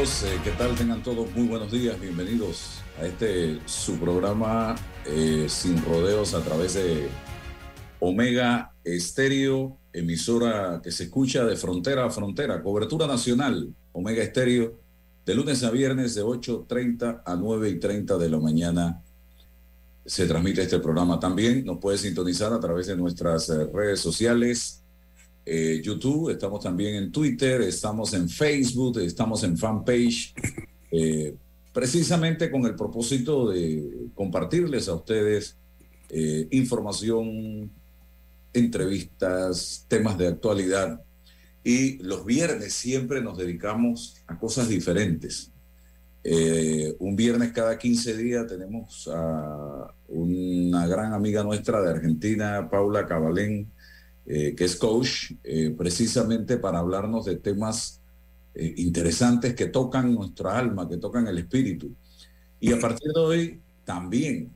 Eh, ¿qué tal? Tengan todos muy buenos días, bienvenidos a este su programa eh, Sin Rodeos a través de Omega Estéreo, emisora que se escucha de frontera a frontera, cobertura nacional, Omega Estéreo, de lunes a viernes de 8.30 a 9.30 de la mañana. Se transmite este programa también, nos puede sintonizar a través de nuestras eh, redes sociales, eh, YouTube, estamos también en Twitter, estamos en Facebook, estamos en fanpage, eh, precisamente con el propósito de compartirles a ustedes eh, información, entrevistas, temas de actualidad. Y los viernes siempre nos dedicamos a cosas diferentes. un viernes cada 15 días tenemos a una gran amiga nuestra de Argentina, Paula Cabalén, eh, que es coach, eh, precisamente para hablarnos de temas eh, interesantes que tocan nuestra alma, que tocan el espíritu. Y a partir de hoy, también,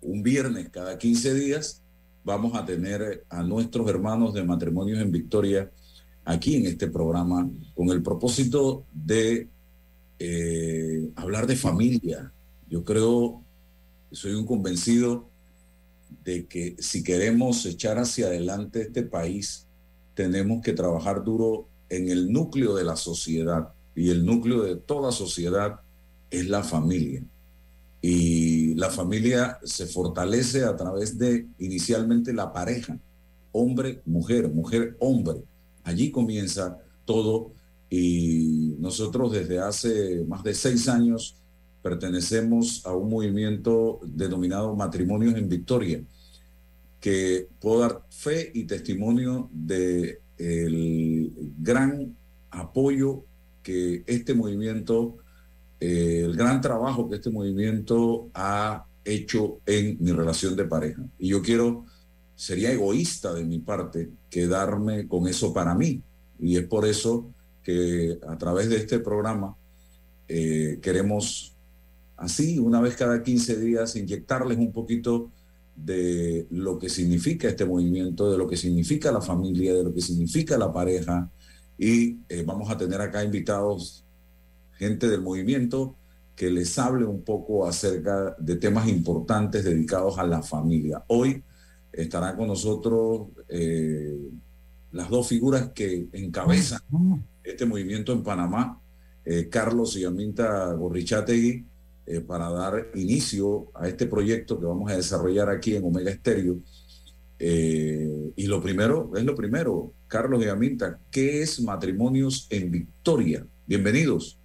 un viernes cada 15 días, vamos a tener a nuestros hermanos de matrimonios en Victoria aquí en este programa con el propósito de hablar de familia. Yo creo, soy un convencido de que si queremos echar hacia adelante este país, tenemos que trabajar duro en el núcleo de la sociedad. Y el núcleo de toda sociedad es la familia. Y la familia se fortalece a través de inicialmente la pareja, hombre, mujer, mujer, hombre. Allí comienza todo y nosotros desde hace más de seis años pertenecemos a un movimiento denominado Matrimonios en Victoria, que puedo dar fe y testimonio de gran apoyo que este movimiento, eh, el gran trabajo que este movimiento ha hecho en mi relación de pareja. Y yo quiero, sería egoísta de mi parte quedarme con eso para mí. Y es por eso que a través de este programa eh, queremos así, una vez cada 15 días, inyectarles un poquito de lo que significa este movimiento, de lo que significa la familia, de lo que significa la pareja. Y eh, vamos a tener acá invitados gente del movimiento que les hable un poco acerca de temas importantes dedicados a la familia. Hoy estarán con nosotros eh, las dos figuras que encabezan este movimiento en Panamá, eh, Carlos y Aminta Gorrichategui, eh, para dar inicio a este proyecto que vamos a desarrollar aquí en Omega Estéreo. Eh, y lo primero, es lo primero, Carlos y Aminta, ¿qué es Matrimonios en Victoria? Bienvenidos.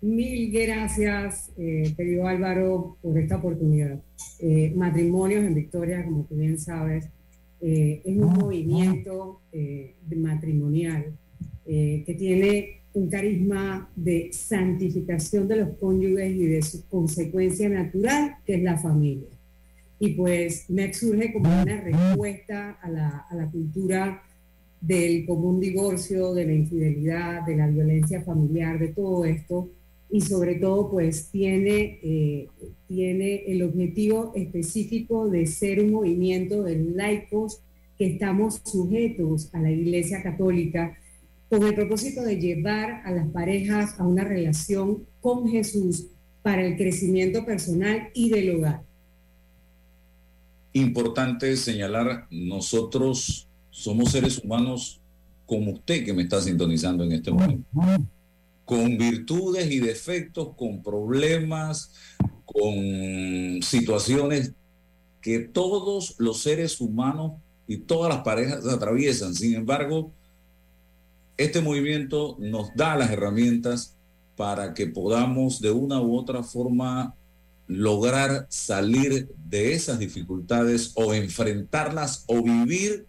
Mil gracias, eh, querido Álvaro, por esta oportunidad. Matrimonios en Victoria, como tú bien sabes, es un movimiento matrimonial que tiene un carisma de santificación de los cónyuges y de su consecuencia natural, que es la familia. Y pues MEC surge como una respuesta a la, a la cultura del común divorcio, de la infidelidad, de la violencia familiar, de todo esto. Y sobre todo, pues tiene, eh, tiene el objetivo específico de ser un movimiento de laicos que estamos sujetos a la Iglesia Católica con el propósito de llevar a las parejas a una relación con Jesús para el crecimiento personal y del hogar. Importante señalar, nosotros somos seres humanos como usted que me está sintonizando en este momento, con virtudes y defectos, con problemas, con situaciones que todos los seres humanos y todas las parejas atraviesan. Sin embargo, este movimiento nos da las herramientas para que podamos de una u otra forma lograr salir de esas dificultades o enfrentarlas o vivir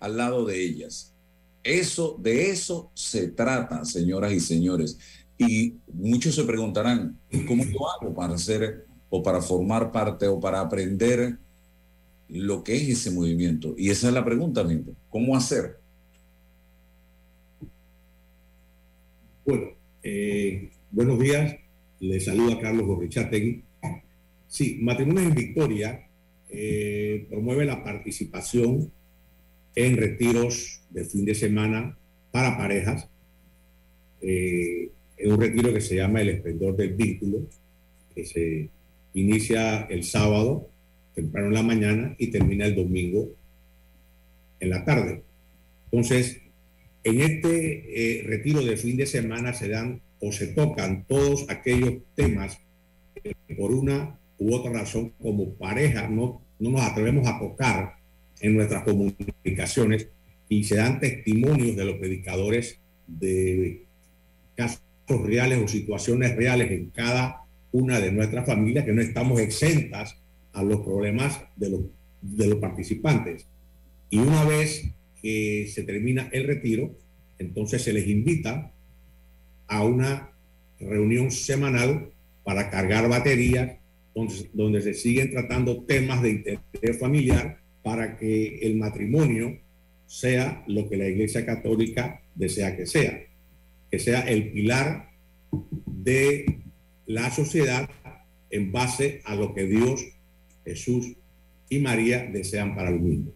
al lado de ellas. Eso, de eso se trata, señoras y señores. Y muchos se preguntarán, ¿cómo yo hago para hacer o para formar parte o para aprender lo que es ese movimiento? Y esa es la pregunta, ¿cómo hacer? Bueno, eh, buenos días. Les saluda Carlos Gorrichategui. Sí, Matrimonios en Victoria eh, promueve la participación en retiros de fin de semana para parejas eh, en un retiro que se llama El Esplendor del Vínculo, que se inicia el sábado temprano en la mañana y termina el domingo en la tarde. Entonces, en este eh, retiro de fin de semana se dan o se tocan todos aquellos temas por una u otra razón como pareja no, no nos atrevemos a tocar en nuestras comunicaciones y se dan testimonios de los predicadores de casos reales o situaciones reales en cada una de nuestras familias que no estamos exentas a los problemas de los, de los participantes. Y una vez que se termina el retiro, entonces se les invita a una reunión semanal para cargar baterías, donde, se siguen tratando temas de interés familiar para que el matrimonio sea lo que la Iglesia Católica desea que sea, que sea el pilar de la sociedad en base a lo que Dios, Jesús y María desean para el mundo.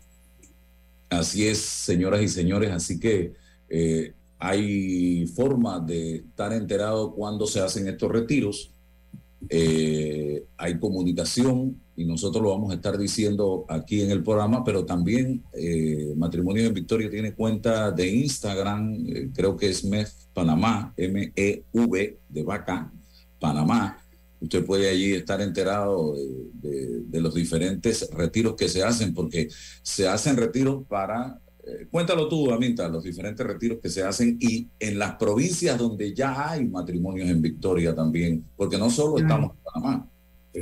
Así es, señoras y señores, así que eh, hay forma de estar enterado cuando se hacen estos retiros. Eh, hay comunicación y nosotros lo vamos a estar diciendo aquí en el programa, pero también eh, Matrimonios en Victoria tiene cuenta de Instagram, creo que es MEV Panamá, M-E-V de vaca, Panamá. Usted puede allí estar enterado de, los diferentes retiros que se hacen, porque se hacen retiros para, eh, cuéntalo tú, Aminta, los diferentes retiros que se hacen y en las provincias donde ya hay matrimonios en Victoria también, porque no solo estamos en Panamá.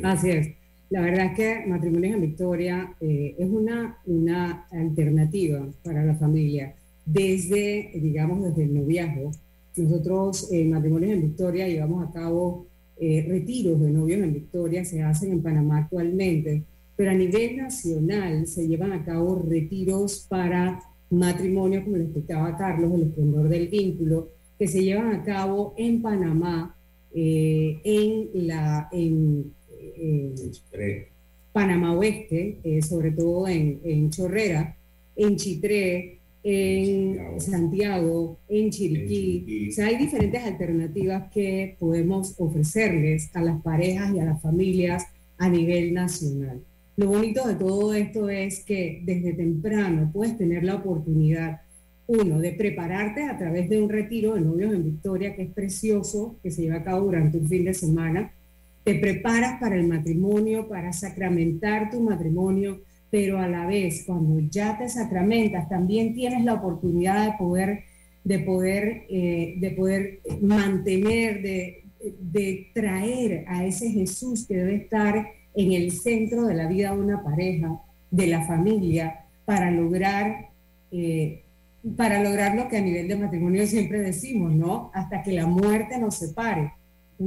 Así es. La verdad es que Matrimonios en Victoria eh, es una, una alternativa para la familia desde, digamos, desde el noviazgo. Nosotros en Matrimonios en Victoria llevamos a cabo eh, retiros de novios en Victoria se hacen en Panamá actualmente, pero a nivel nacional se llevan a cabo retiros para matrimonio, como le explicaba Carlos, el esplendor del vínculo, que se llevan a cabo en Panamá, eh, en la en, Panamá Oeste, eh, sobre todo en, en Chorrera, en Chitré, en Santiago, en Chiriquí. O sea, hay diferentes alternativas que podemos ofrecerles a las parejas y a las familias a nivel nacional. Lo bonito de todo esto es que desde temprano puedes tener la oportunidad, uno, de prepararte a través de un retiro de novios en Victoria, que es precioso, que se lleva a cabo durante un fin de semana. Te preparas para el matrimonio, para sacramentar tu matrimonio, pero a la vez, cuando ya te sacramentas, también tienes la oportunidad de poder, de poder, eh, de poder mantener, de, de traer a ese Jesús que debe estar en el centro de la vida de una pareja, de la familia, para lograr, eh, para lograr lo que a nivel de matrimonio siempre decimos, ¿no? Hasta que la muerte nos separe.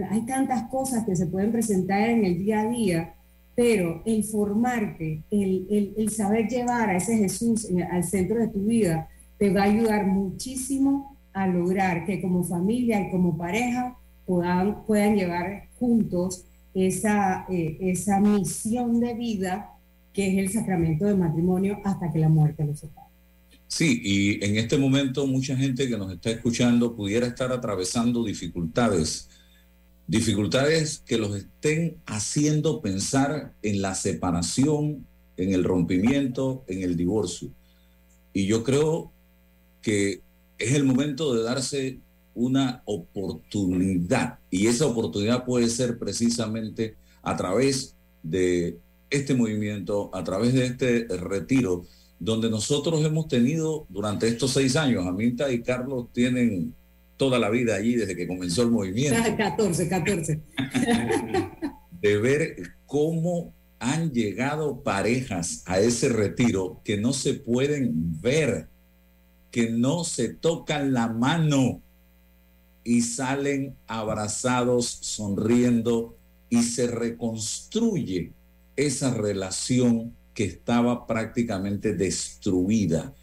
Hay tantas cosas que se pueden presentar en el día a día pero el formarte, el, saber llevar a ese Jesús al centro de tu vida, te va a ayudar muchísimo a lograr que como familia y como pareja puedan, puedan llevar juntos esa, eh, esa misión de vida que es el sacramento del matrimonio hasta que la muerte los separe. Sí, y en este momento mucha gente que nos está escuchando pudiera estar atravesando dificultades dificultades que los estén haciendo pensar en la separación, en el rompimiento, en el divorcio. Y yo creo que es el momento de darse una oportunidad. Y esa oportunidad puede ser precisamente a través de este movimiento, a través de este retiro, donde nosotros hemos tenido durante estos seis años, Aminta y Carlos tienen toda la vida allí desde que comenzó el movimiento. 14, 14. De ver cómo han llegado parejas a ese retiro que no se pueden ver, que no se tocan la mano y salen abrazados, sonriendo y se reconstruye esa relación que estaba prácticamente destruida.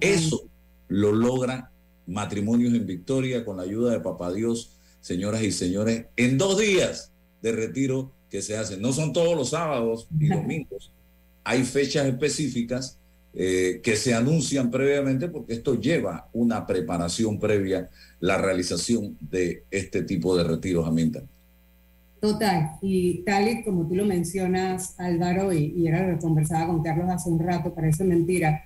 Eso lo logra matrimonios en Victoria con la ayuda de Papá Dios, señoras y señores, en dos días de retiro que se hacen. No son todos los sábados y domingos, hay fechas específicas eh, que se anuncian previamente porque esto lleva una preparación previa, la realización de este tipo de retiros, Aminta. Total, y tal y como tú lo mencionas, Álvaro, y, era lo que conversaba con Carlos hace un rato, parece mentira,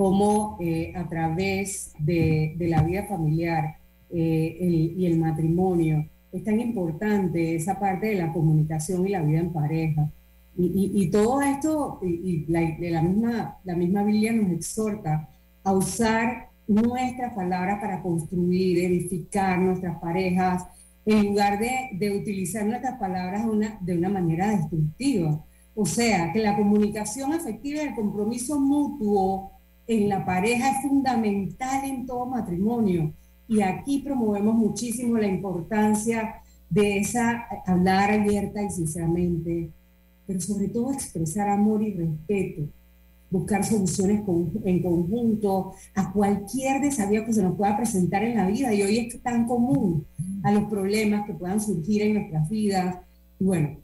cómo eh, a través de, la vida familiar eh, y el matrimonio es tan importante esa parte de la comunicación y la vida en pareja. Y, todo esto, y, la, la, misma, la misma Biblia nos exhorta a usar nuestras palabras para construir, edificar nuestras parejas, en lugar de, de utilizar nuestras palabras una, de una manera destructiva. O sea, que la comunicación efectiva y el compromiso mutuo en la pareja es fundamental en todo matrimonio. Y aquí promovemos muchísimo la importancia de esa hablar abierta y sinceramente, pero sobre todo expresar amor y respeto, buscar soluciones en conjunto a cualquier desafío que se nos pueda presentar en la vida. Y hoy es tan común a los problemas que puedan surgir en nuestras vidas. Bueno,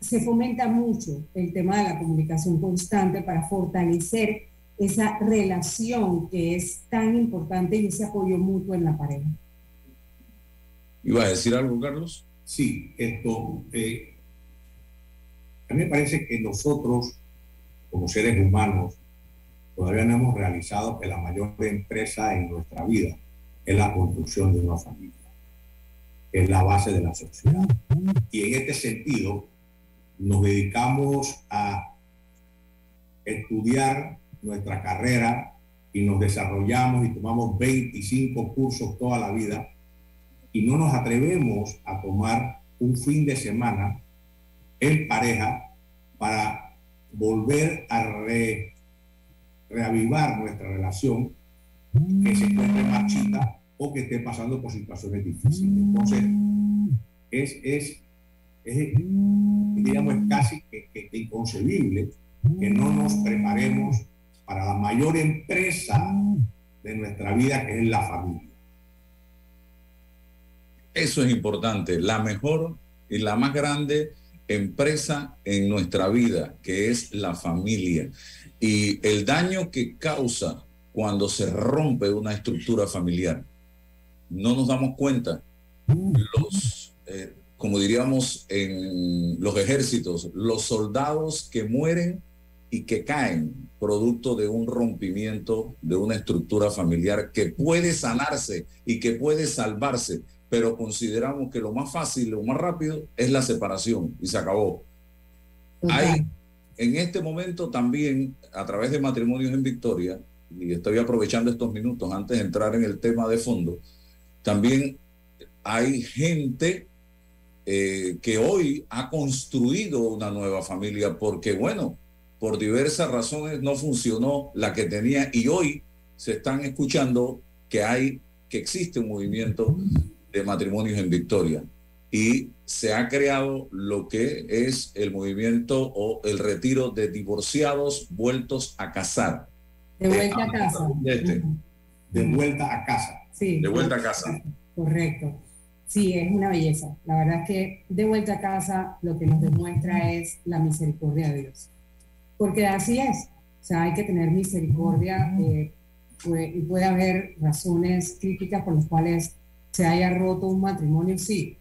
se fomenta mucho el tema de la comunicación constante para fortalecer esa relación que es tan importante y ese apoyo mutuo en la pareja. ¿Iba a decir algo, Carlos? Sí, esto, eh, a mí me parece que nosotros, como seres humanos, todavía no hemos realizado que la mayor empresa en nuestra vida es la construcción de una familia, que es la base de la sociedad. Y en este sentido, nos dedicamos a estudiar nuestra carrera y nos desarrollamos y tomamos 25 cursos toda la vida y no nos atrevemos a tomar un fin de semana en pareja para volver a reavivar nuestra relación que se encuentre marchita o que esté pasando por situaciones difíciles. Entonces, es, es, es digamos, casi que inconcebible que no nos preparemos para la mayor empresa de nuestra vida, que es la familia. Eso es importante, la mejor y la más grande empresa en nuestra vida, que es la familia. Y el daño que causa cuando se rompe una estructura familiar, no nos damos cuenta. Los, eh, como diríamos en los ejércitos, los soldados que mueren y que caen producto de un rompimiento de una estructura familiar que puede sanarse y que puede salvarse, pero consideramos que lo más fácil, lo más rápido es la separación y se acabó. Hay en este momento también, a través de matrimonios en Victoria, y estoy aprovechando estos minutos antes de entrar en el tema de fondo, también hay gente eh, que hoy ha construido una nueva familia porque, bueno, por diversas razones no funcionó la que tenía y hoy se están escuchando que hay, que existe un movimiento de matrimonios en Victoria y se ha creado lo que es el movimiento o el retiro de divorciados vueltos a casar. De vuelta a casa. Este. De vuelta a casa. Sí. De vuelta a casa. Correcto. Sí, es una belleza. La verdad es que de vuelta a casa lo que nos demuestra es la misericordia de Dios porque así es. O sea, hay que tener misericordia eh, y puede haber razones críticas por las cuales se haya roto un matrimonio, sí,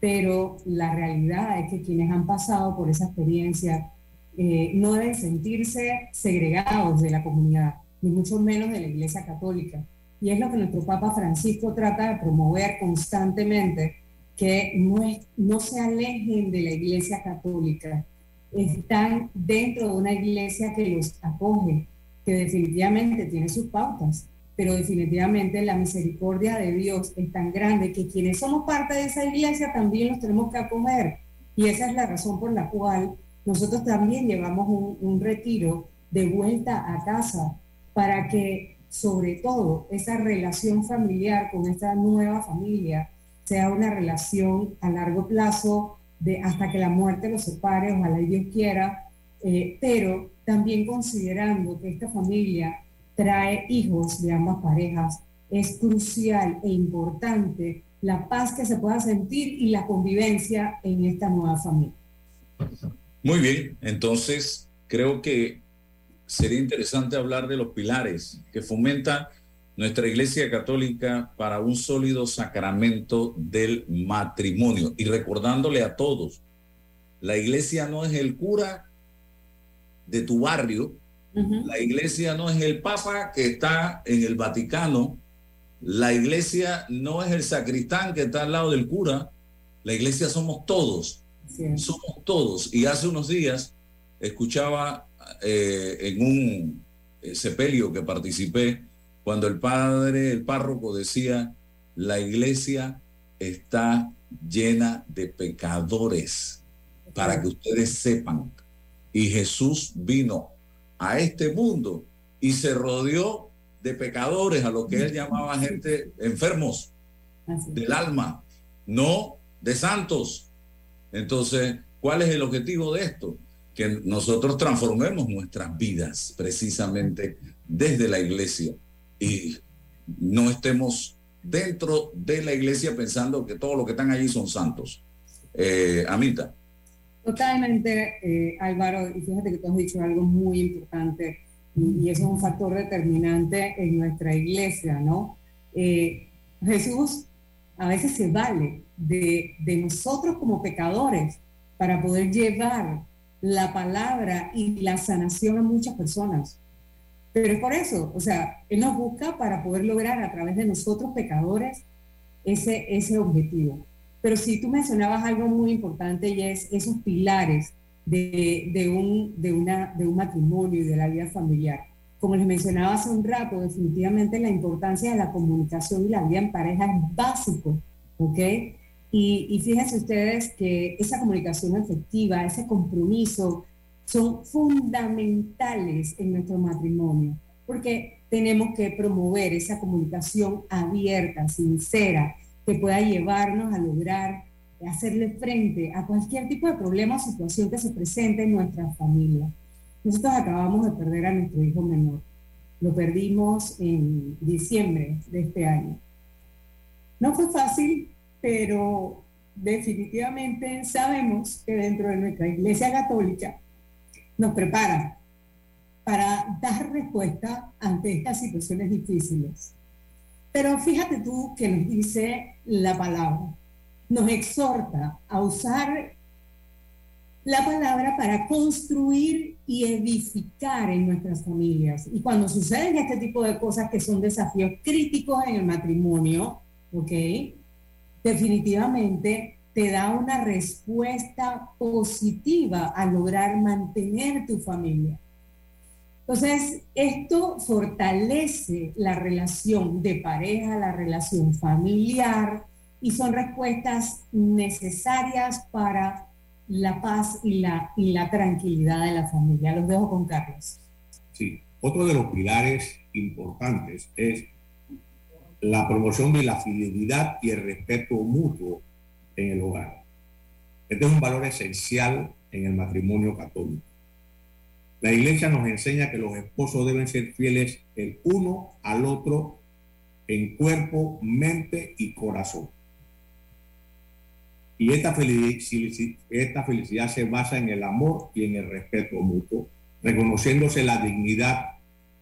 pero la realidad es que quienes han pasado por esa experiencia eh, no deben sentirse segregados de la comunidad, ni mucho menos de la Iglesia Católica. Y es lo que nuestro Papa Francisco trata de promover constantemente, que no, no se alejen de la Iglesia Católica, están dentro de una iglesia que los acoge, que definitivamente tiene sus pautas, pero definitivamente la misericordia de Dios es tan grande que quienes somos parte de esa iglesia también los tenemos que acoger. Y esa es la razón por la cual nosotros también llevamos un, retiro de vuelta a casa para que sobre todo esa relación familiar con esta nueva familia sea una relación a largo plazo hasta que la muerte los separe, ojalá Dios quiera, eh, pero también considerando que esta familia trae hijos de ambas parejas, es crucial e importante la paz que se pueda sentir y la convivencia en esta nueva familia. Muy bien, entonces creo que sería interesante hablar de los pilares que fomenta nuestra Iglesia Católica para un sólido sacramento del matrimonio. Y recordándole a todos, la Iglesia no es el cura de tu barrio, la Iglesia no es el Papa que está en el Vaticano, la Iglesia no es el sacristán que está al lado del cura, la Iglesia somos todos, somos todos. Y hace unos días escuchaba eh, en un eh, sepelio que participé, cuando el padre, el párroco decía, la iglesia está llena de pecadores, para que ustedes sepan. Y Jesús vino a este mundo y se rodeó de pecadores, a lo que él llamaba gente enfermos del alma, no de santos. Entonces, ¿cuál es el objetivo de esto? Que nosotros transformemos nuestras vidas precisamente desde la iglesia y no estemos dentro de la iglesia pensando que todos los que están allí son santos. Eh, Amita. Totalmente, eh, Álvaro, y fíjate que tú has dicho algo muy importante y, eso es un factor determinante en nuestra iglesia, ¿no? Eh, Jesús a veces se vale de, de nosotros como pecadores para poder llevar la palabra y la sanación a muchas personas. Pero es por eso, o sea, Él nos busca para poder lograr a través de nosotros pecadores ese, ese objetivo. Pero si tú mencionabas algo muy importante y es esos pilares de, de, un, de, una, de un matrimonio y de la vida familiar. Como les mencionaba hace un rato, definitivamente la importancia de la comunicación y la vida en pareja es básico, ¿ok? Y, y fíjense ustedes que esa comunicación efectiva, ese compromiso, son fundamentales en nuestro matrimonio, porque tenemos que promover esa comunicación abierta, sincera, que pueda llevarnos a lograr hacerle frente a cualquier tipo de problema o situación que se presente en nuestra familia. Nosotros acabamos de perder a nuestro hijo menor. Lo perdimos en diciembre de este año. No fue fácil, pero definitivamente sabemos que dentro de nuestra Iglesia Católica nos prepara para dar respuesta ante estas situaciones difíciles. Pero fíjate tú que nos dice la palabra, nos exhorta a usar la palabra para construir y edificar en nuestras familias. Y cuando suceden este tipo de cosas que son desafíos críticos en el matrimonio, ¿ok? Definitivamente te da una respuesta positiva a lograr mantener tu familia. Entonces, esto fortalece la relación de pareja, la relación familiar, y son respuestas necesarias para la paz y la, y la tranquilidad de la familia. Los dejo con Carlos. Sí, otro de los pilares importantes es la promoción de la fidelidad y el respeto mutuo en el hogar. Este es un valor esencial en el matrimonio católico. La iglesia nos enseña que los esposos deben ser fieles el uno al otro en cuerpo, mente y corazón. Y esta felicidad, se basa en el amor y en el respeto mutuo, reconociéndose la dignidad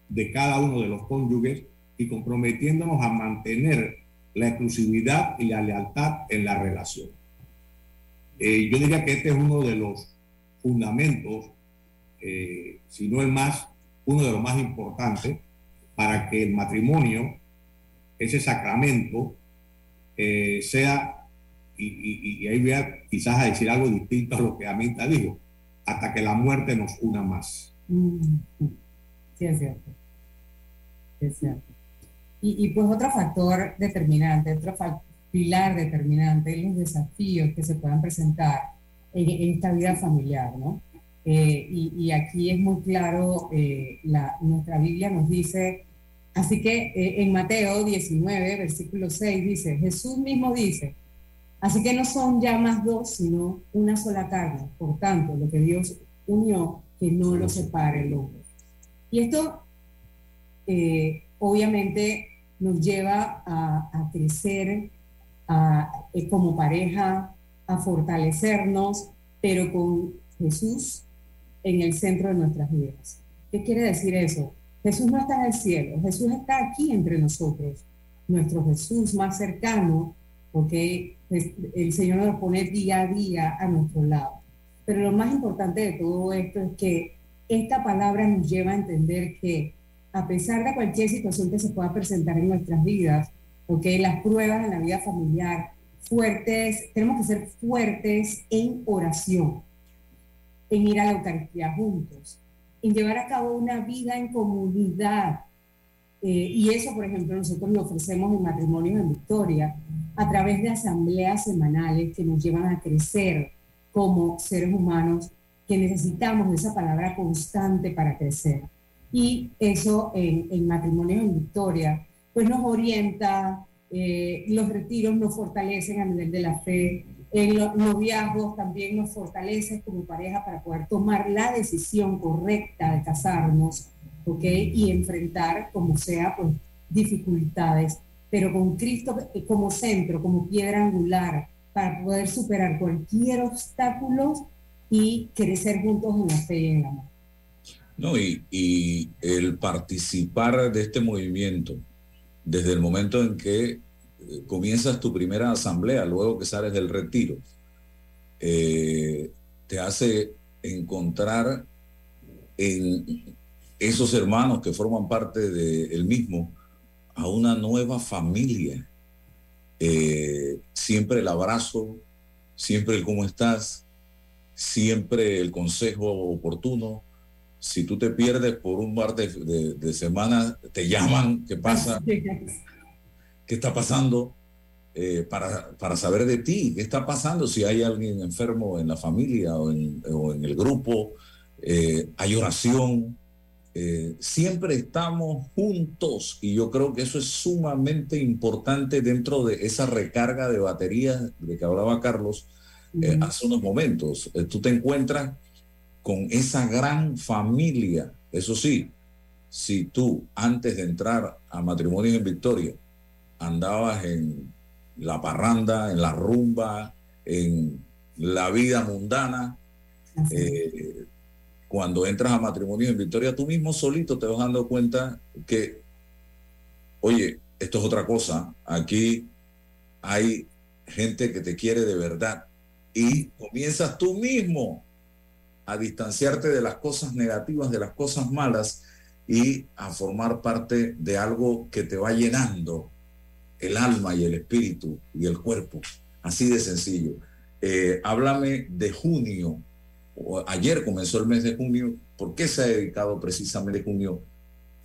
de cada uno de los cónyuges y comprometiéndonos a mantener la exclusividad y la lealtad en la relación. Eh, yo diría que este es uno de los fundamentos, eh, si no el más, uno de los más importantes para que el matrimonio, ese sacramento, eh, sea, y, ahí voy a quizás a decir algo distinto a lo que Amita dijo, hasta que la muerte nos una más. Mm. Sí, es cierto. Es cierto. Y, pues otro factor determinante, otro pilar determinante, los desafíos que se puedan presentar en, esta vida familiar, ¿no? Eh, y, aquí es muy claro, eh, nuestra Biblia nos dice, así que eh, en Mateo 19, versículo 6 dice, Jesús mismo dice, así que no son ya más dos, sino una sola carne. Por tanto, lo que Dios unió, que no lo separe el hombre. Y esto, obviamente, nos lleva a, crecer eh, como pareja, a fortalecernos, pero con Jesús en el centro de nuestras vidas. ¿Qué quiere decir eso? Jesús no está en el cielo, Jesús está aquí entre nosotros. Nuestro Jesús más cercano, porque el Señor nos pone día a día a nuestro lado. Pero lo más importante de todo esto es que esta palabra nos lleva a entender que a pesar de cualquier situación que se pueda presentar en nuestras vidas, porque las pruebas en la vida familiar, fuertes, tenemos que ser fuertes en oración, en ir a la Eucaristía juntos, en llevar a cabo una vida en comunidad. Eh, y eso, por ejemplo, nosotros lo ofrecemos en Matrimonios en Victoria a través de asambleas semanales que nos llevan a crecer como seres humanos que necesitamos esa palabra constante para crecer. Y eso en, en Matrimonios en Victoria, pues nos orienta, eh, los retiros nos fortalecen a nivel de la fe, en los viajes también nos fortalecen como pareja para poder tomar la decisión correcta de casarnos, ¿ok? Y enfrentar como sea, pues, dificultades, pero con Cristo como centro, como piedra angular, para poder superar cualquier obstáculo y crecer juntos en la fe y en el amor. No, y, el participar de este movimiento, desde el momento en que comienzas tu primera asamblea, luego que sales del retiro, eh, te hace encontrar en esos hermanos que forman parte del mismo a una nueva familia. Eh, siempre el abrazo, siempre el cómo estás, siempre el consejo oportuno. Si tú te pierdes por un par de semana, te llaman, ¿qué pasa? qué está pasando eh, para, para, saber de ti, qué está pasando si hay alguien enfermo en la familia o en, el grupo, eh, hay oración. Eh, siempre estamos juntos y yo creo que eso es sumamente importante dentro de esa recarga de baterías de que hablaba Carlos hace unos momentos. tú te encuentras con esa gran familia. Eso sí, si tú antes de entrar a Matrimonios en Victoria andabas en la parranda, en la rumba, en la vida mundana. Eh, cuando entras a matrimonio en Victoria, tú mismo solito te vas dando cuenta que, oye, esto es otra cosa. Aquí hay gente que te quiere de verdad. Y comienzas tú mismo a distanciarte de las cosas negativas, de las cosas malas y a formar parte de algo que te va llenando el alma y el espíritu y el cuerpo. Así de sencillo. Eh, háblame de junio. Ayer comenzó el mes de junio. ¿Por qué se ha dedicado precisamente junio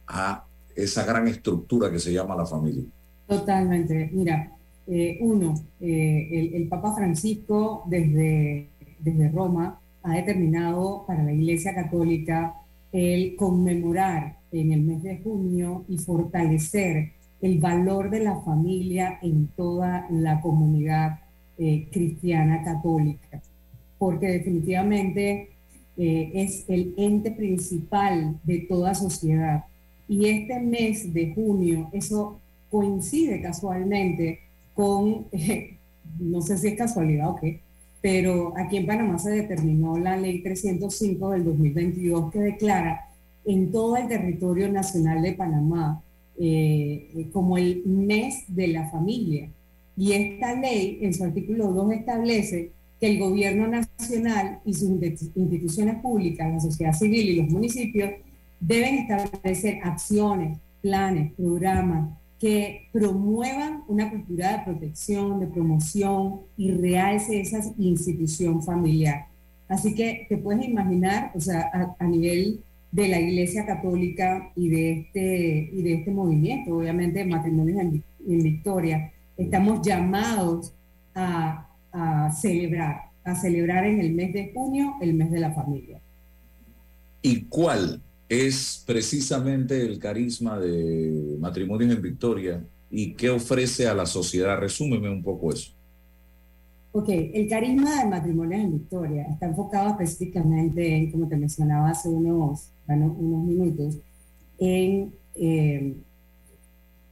a esa gran estructura que se llama la familia? Totalmente. Mira, eh, uno, eh, el, el, Papa Francisco desde, desde Roma ha determinado para la Iglesia Católica el conmemorar en el mes de junio y fortalecer el valor de la familia en toda la comunidad eh, cristiana católica, porque definitivamente eh, es el ente principal de toda sociedad. Y este mes de junio, eso coincide casualmente con, no sé si es casualidad o qué, pero aquí en Panamá se determinó la ley 305 del 2022 que declara en todo el territorio nacional de Panamá eh, como el mes de la familia. Y esta ley, en su artículo 2, establece que el gobierno nacional y sus instituciones públicas, la sociedad civil y los municipios deben establecer acciones, planes, programas que promuevan una cultura de protección, de promoción y realce esa institución familiar. Así que te puedes imaginar, o sea, a, nivel de la Iglesia Católica y de este, y de este movimiento, obviamente matrimonios en, Victoria, estamos llamados a, celebrar, a celebrar en el mes de junio el mes de la familia. ¿Y cuál es precisamente el carisma de matrimonios en Victoria y qué ofrece a la sociedad? Resúmeme un poco eso. Ok, el carisma de matrimonios en Victoria está enfocado específicamente en, como te mencionaba hace unos, unos minutos, en eh,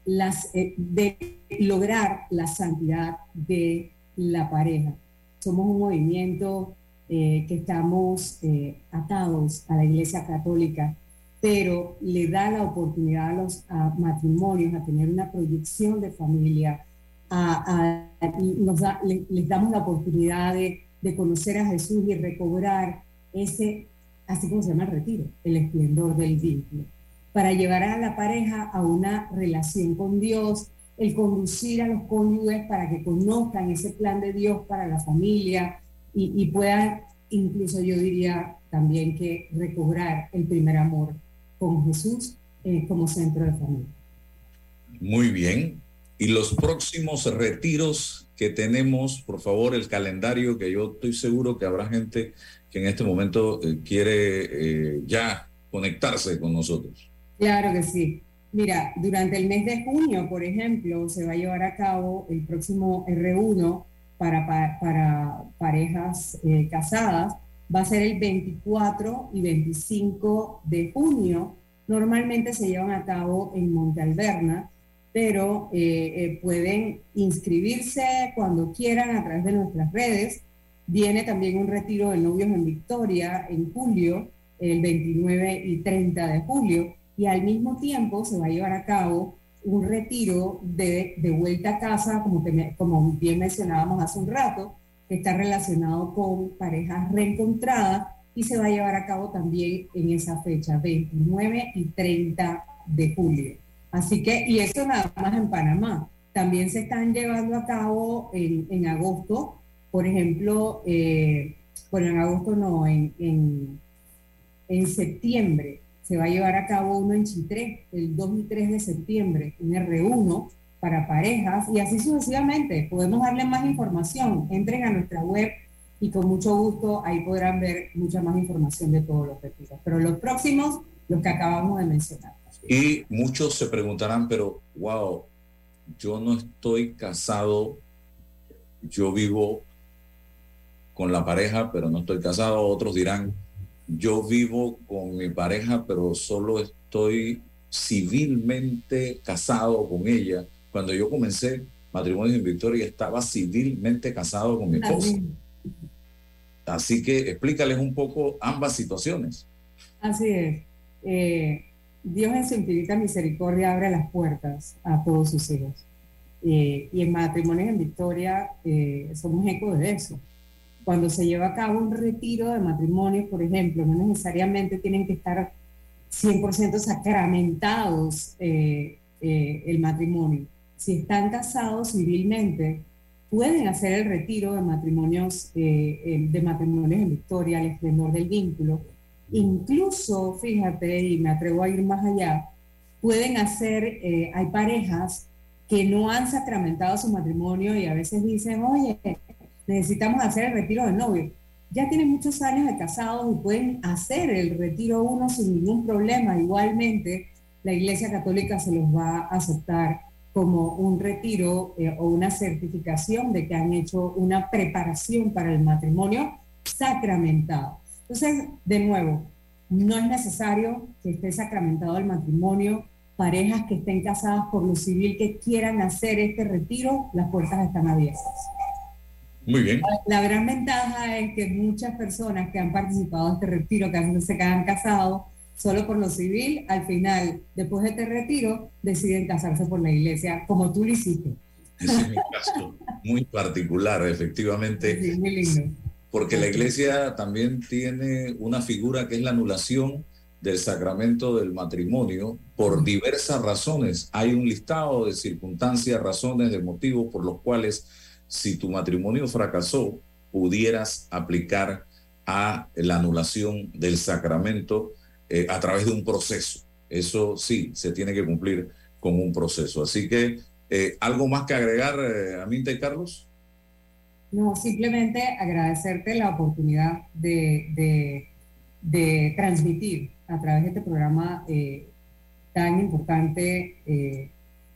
las, eh, de lograr la santidad de la pareja. Somos un movimiento eh, que estamos atados a la Iglesia Católica, pero le da la oportunidad a los matrimonios a tener una proyección de familia, a, nos les damos la oportunidad de, de, conocer a Jesús y recobrar ese, así como se llama el retiro, el esplendor del vínculo, para llevar a la pareja a una relación con Dios, el conducir a los cónyuges para que conozcan ese plan de Dios para la familia y, y puedan, incluso yo diría también que recobrar el primer amor con Jesús eh, como centro de familia. Muy bien. Y los próximos retiros que tenemos, por favor, el calendario, que yo estoy seguro que habrá gente que en este momento eh, quiere eh, ya conectarse con nosotros. Claro que sí. Mira, durante el mes de junio, por ejemplo, se va a llevar a cabo el próximo R1 para, para, parejas eh, casadas. Va a ser el 24 y 25 de junio. Normalmente se llevan a cabo en Monte Alberna, pero eh, eh, pueden inscribirse cuando quieran a través de nuestras redes. Viene también un retiro de novios en Victoria en julio, el 29 y 30 de julio y al mismo tiempo se va a llevar a cabo un retiro de, de vuelta a casa, como, bien mencionábamos hace un rato, está relacionado con parejas reencontradas y se va a llevar a cabo también en esa fecha, 29 y 30 de julio. Así que, y eso nada más en Panamá. También se están llevando a cabo en, en agosto, por ejemplo, eh, bueno, en agosto no, en, en, en septiembre se va a llevar a cabo uno en Chitré el 2 y 3 de septiembre, un R1 para parejas y así sucesivamente. Podemos darle más información. Entren a nuestra web y con mucho gusto ahí podrán ver mucha más información de todos los retiros. Pero los próximos, los que acabamos de mencionar. Y muchos se preguntarán, pero wow, yo no estoy casado, yo vivo con la pareja, pero no estoy casado. Otros dirán, yo vivo con mi pareja, pero solo estoy civilmente casado con ella. Cuando yo comencé matrimonio en Victoria, estaba civilmente casado con mi esposa. Así que explícales un poco ambas situaciones. Así es. Eh, Dios en su infinita misericordia abre las puertas a todos sus hijos. Eh, y en matrimonios en Victoria eh, somos eco de eso cuando se lleva a cabo un retiro de matrimonio, por ejemplo, no necesariamente tienen que estar 100% sacramentados el matrimonio. Si están casados civilmente, pueden hacer el retiro de matrimonios, eh, de matrimonios en Victoria, al esplendor del vínculo. Incluso, fíjate, y me atrevo a ir más allá, pueden hacer, hay parejas que no han sacramentado su matrimonio y a veces dicen, oye, necesitamos hacer el retiro de novio. Ya tienen muchos años de casados y pueden hacer el retiro uno sin ningún problema. Igualmente, la Iglesia Católica se los va a aceptar como un retiro eh, o una certificación de que han hecho una preparación para el matrimonio sacramentado. Entonces, de nuevo, no es necesario que esté sacramentado el matrimonio. Parejas que estén casadas por lo civil que quieran hacer este retiro, las puertas están abiertas. Muy bien. La, gran ventaja es que muchas personas que han participado en este retiro, que se quedan casados solo por lo civil, al final, después de este retiro, deciden casarse por la iglesia, como tú lo hiciste. Ese es mi caso muy particular, efectivamente. Sí, muy lindo. Porque la iglesia también tiene una figura que es la anulación del sacramento del matrimonio por diversas razones. Hay un listado de circunstancias, razones, de motivos por los cuales si tu matrimonio fracasó, pudieras aplicar a la anulación del sacramento eh, a través de un proceso. Eso sí, se tiene que cumplir con un proceso. Así que, eh, ¿algo más que agregar, eh, Aminta y Carlos? No, simplemente agradecerte la oportunidad de, de, transmitir a través de este programa tan importante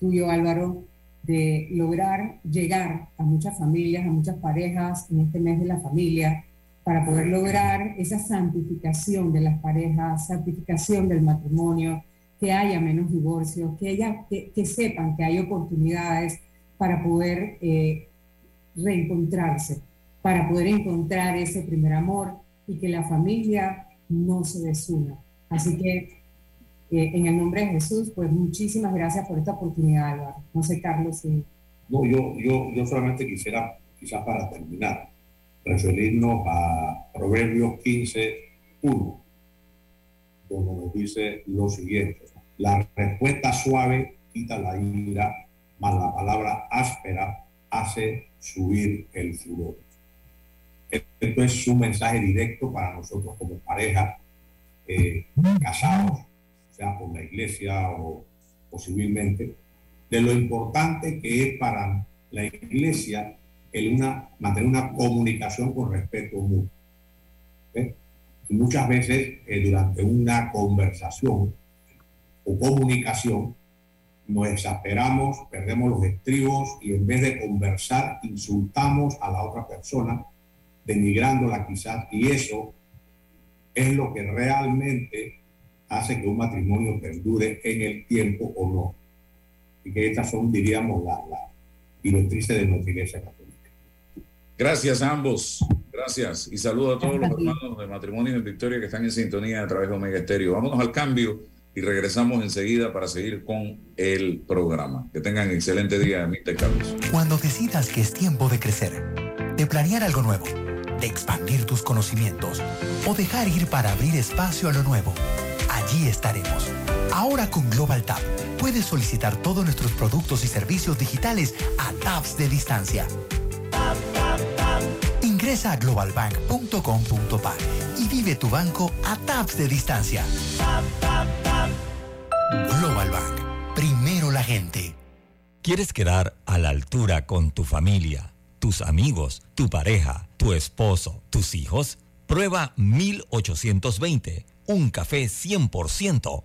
tuyo, Álvaro, de lograr llegar a muchas familias, a muchas parejas en este mes de la familia, para poder lograr esa santificación de las parejas, santificación del matrimonio, que haya menos divorcios, que, haya, que, sepan que hay oportunidades para poder eh, reencontrarse, para poder encontrar ese primer amor y que la familia no se desuna. Así que Eh, en el nombre de Jesús, pues muchísimas gracias por esta oportunidad, Álvaro. No sé, Carlos. Si... No, yo, yo, yo solamente quisiera, quizás para terminar, referirnos a Proverbios 15, 1, donde nos dice lo siguiente. La respuesta suave quita la ira, mas la palabra áspera hace subir el furor. Esto es un mensaje directo para nosotros como pareja, eh, casados, sea por la iglesia o, civilmente, de lo importante que es para la iglesia el una, mantener una comunicación con respeto mutuo. Y muchas veces eh, durante una conversación o comunicación nos exasperamos, perdemos los estribos y en vez de conversar insultamos a la otra persona, denigrándola quizás, y eso es lo que realmente hace que un matrimonio perdure en el tiempo o no. Y que estas son, diríamos, las la directrices de nuestra iglesia. Gracias a ambos. Gracias. Y saludo a todos los hermanos de Matrimonio en Victoria que están en sintonía a través de Omega Estéreo. Vámonos al cambio y regresamos enseguida para seguir con el programa. Que tengan excelente día, Mr. Carlos. Cuando decidas que es tiempo de crecer, de planear algo nuevo, de expandir tus conocimientos o dejar ir para abrir espacio a lo nuevo, allí estaremos. Ahora con Global Tap puedes solicitar todos nuestros productos y servicios digitales a tabs de distancia Ingresa a globalbank.com.pa y vive tu banco a taps de distancia. Global Bank. Primero la gente. ¿Quieres quedar a la altura con tu familia, tus amigos, tu pareja, tu esposo, tus hijos? Prueba 1820 un café 100%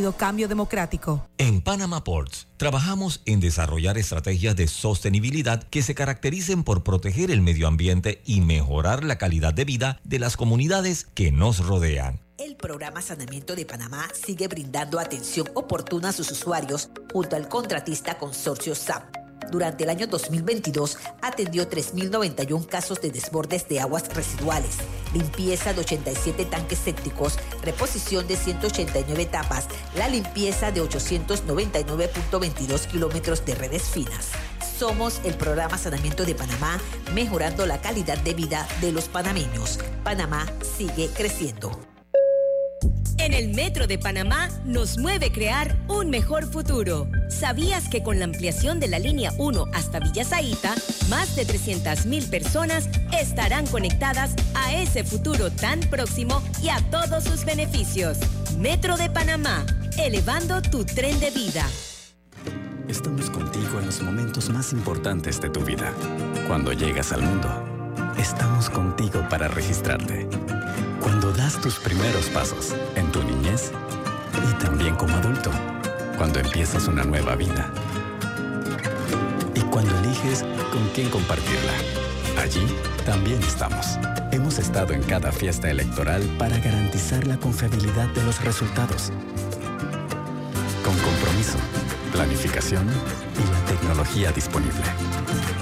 Cambio Democrático. En Panama Ports trabajamos en desarrollar estrategias de sostenibilidad que se caractericen por proteger el medio ambiente y mejorar la calidad de vida de las comunidades que nos rodean. El programa Sanamiento de Panamá sigue brindando atención oportuna a sus usuarios junto al contratista consorcio SAP durante el año 2022 atendió 3.091 casos de desbordes de aguas residuales, limpieza de 87 tanques sépticos, reposición de 189 tapas, la limpieza de 899.22 kilómetros de redes finas. Somos el programa Sanamiento de Panamá, mejorando la calidad de vida de los panameños. Panamá sigue creciendo. En el Metro de Panamá nos mueve crear un mejor futuro. ¿Sabías que con la ampliación de la línea 1 hasta Villa Zaita, más de 300.000 personas estarán conectadas a ese futuro tan próximo y a todos sus beneficios? Metro de Panamá, elevando tu tren de vida. Estamos contigo en los momentos más importantes de tu vida. Cuando llegas al mundo, estamos contigo para registrarte cuando das tus primeros pasos en tu niñez y también como adulto, cuando empiezas una nueva vida y cuando eliges con quién compartirla. Allí también estamos. Hemos estado en cada fiesta electoral para garantizar la confiabilidad de los resultados. Con compromiso, planificación y la tecnología disponible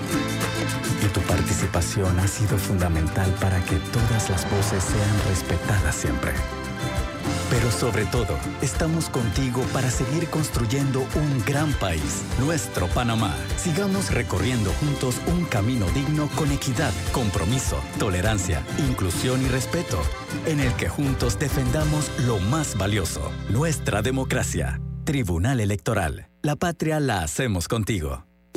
tu participación ha sido fundamental para que todas las voces sean respetadas siempre. Pero sobre todo, estamos contigo para seguir construyendo un gran país, nuestro Panamá. Sigamos recorriendo juntos un camino digno con equidad, compromiso, tolerancia, inclusión y respeto, en el que juntos defendamos lo más valioso, nuestra democracia. Tribunal Electoral. La patria la hacemos contigo.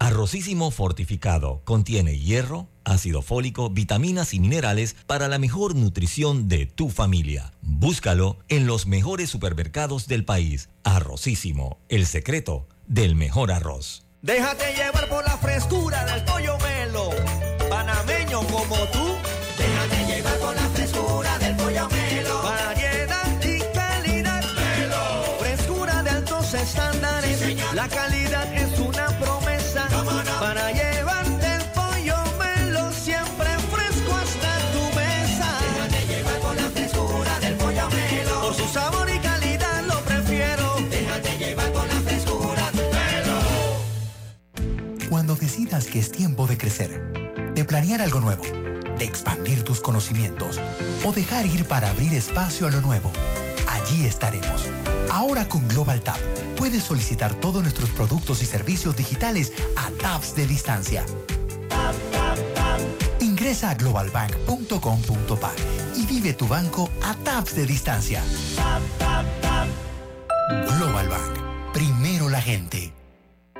Arrocísimo fortificado contiene hierro, ácido fólico, vitaminas y minerales para la mejor nutrición de tu familia. Búscalo en los mejores supermercados del país. Arrocísimo, el secreto del mejor arroz. Déjate llevar por la frescura del pollo melo. Panameño como tú. Déjate llevar por la frescura del pollo melo. Variedad y calidad. Melo. Frescura de altos estándares. la calidad Que es tiempo de crecer, de planear algo nuevo, de expandir tus conocimientos o dejar ir para abrir espacio a lo nuevo, allí estaremos. Ahora con Global Tap puedes solicitar todos nuestros productos y servicios digitales a tabs de distancia. Ingresa a globalbank.com.pa y vive tu banco a tabs de distancia. Global Bank. Primero la gente.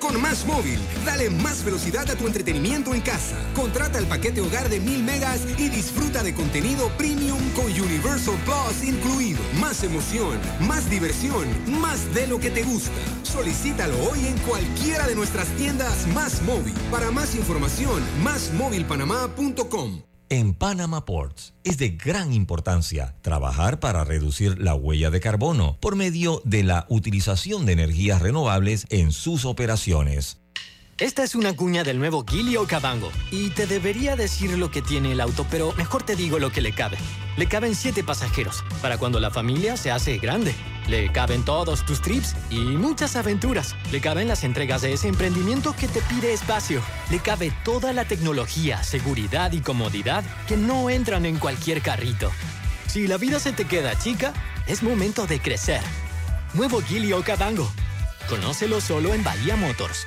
Con Más Móvil, dale más velocidad a tu entretenimiento en casa. Contrata el paquete hogar de 1000 megas y disfruta de contenido premium con Universal Plus incluido. Más emoción, más diversión, más de lo que te gusta. Solicítalo hoy en cualquiera de nuestras tiendas Más Móvil. Para más información, másmóvilpanamá.com. En Panama Ports es de gran importancia trabajar para reducir la huella de carbono por medio de la utilización de energías renovables en sus operaciones. Esta es una cuña del nuevo Gili Cabango y te debería decir lo que tiene el auto, pero mejor te digo lo que le cabe. Le caben siete pasajeros para cuando la familia se hace grande. Le caben todos tus trips y muchas aventuras. Le caben las entregas de ese emprendimiento que te pide espacio. Le cabe toda la tecnología, seguridad y comodidad que no entran en cualquier carrito. Si la vida se te queda chica, es momento de crecer. Nuevo Gili Cabango. Conócelo solo en Bahía Motors.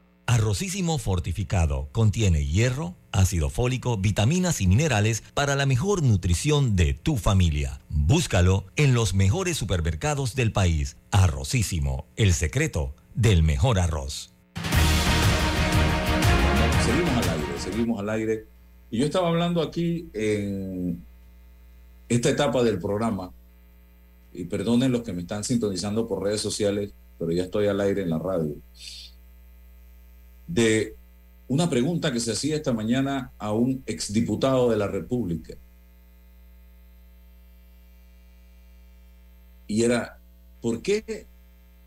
Arrocísimo fortificado contiene hierro, ácido fólico, vitaminas y minerales para la mejor nutrición de tu familia. Búscalo en los mejores supermercados del país. Arrocísimo, el secreto del mejor arroz. Seguimos al aire, seguimos al aire. Y yo estaba hablando aquí en esta etapa del programa, y perdonen los que me están sintonizando por redes sociales, pero ya estoy al aire en la radio de una pregunta que se hacía esta mañana a un exdiputado de la República. Y era, ¿por qué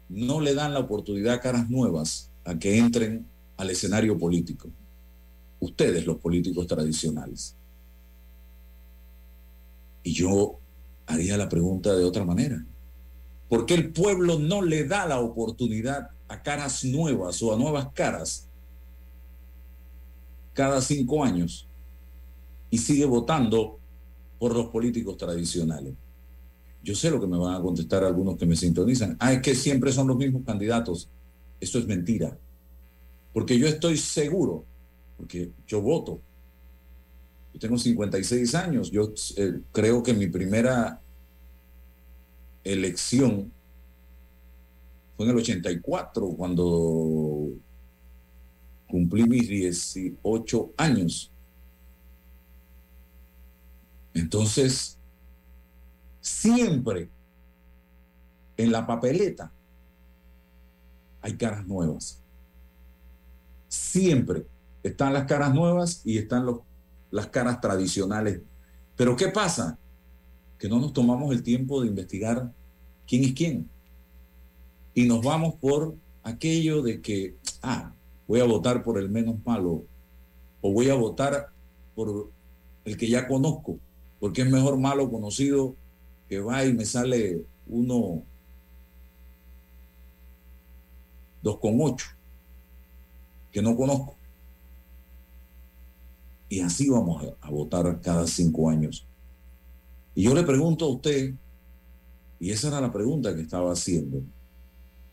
no le dan la oportunidad a caras nuevas a que entren al escenario político? Ustedes, los políticos tradicionales. Y yo haría la pregunta de otra manera. ¿Por qué el pueblo no le da la oportunidad a caras nuevas o a nuevas caras cada cinco años y sigue votando por los políticos tradicionales. Yo sé lo que me van a contestar algunos que me sintonizan. Ah, es que siempre son los mismos candidatos. Eso es mentira. Porque yo estoy seguro, porque yo voto. Yo tengo 56 años. Yo eh, creo que mi primera elección fue en el 84, cuando cumplí mis 18 años. Entonces, siempre en la papeleta hay caras nuevas. Siempre están las caras nuevas y están los, las caras tradicionales. Pero ¿qué pasa? Que no nos tomamos el tiempo de investigar quién es quién. Y nos vamos por aquello de que, ah, voy a votar por el menos malo o voy a votar por el que ya conozco, porque es mejor malo conocido que va y me sale uno dos con ocho que no conozco. Y así vamos a, a votar cada cinco años. Y yo le pregunto a usted, y esa era la pregunta que estaba haciendo,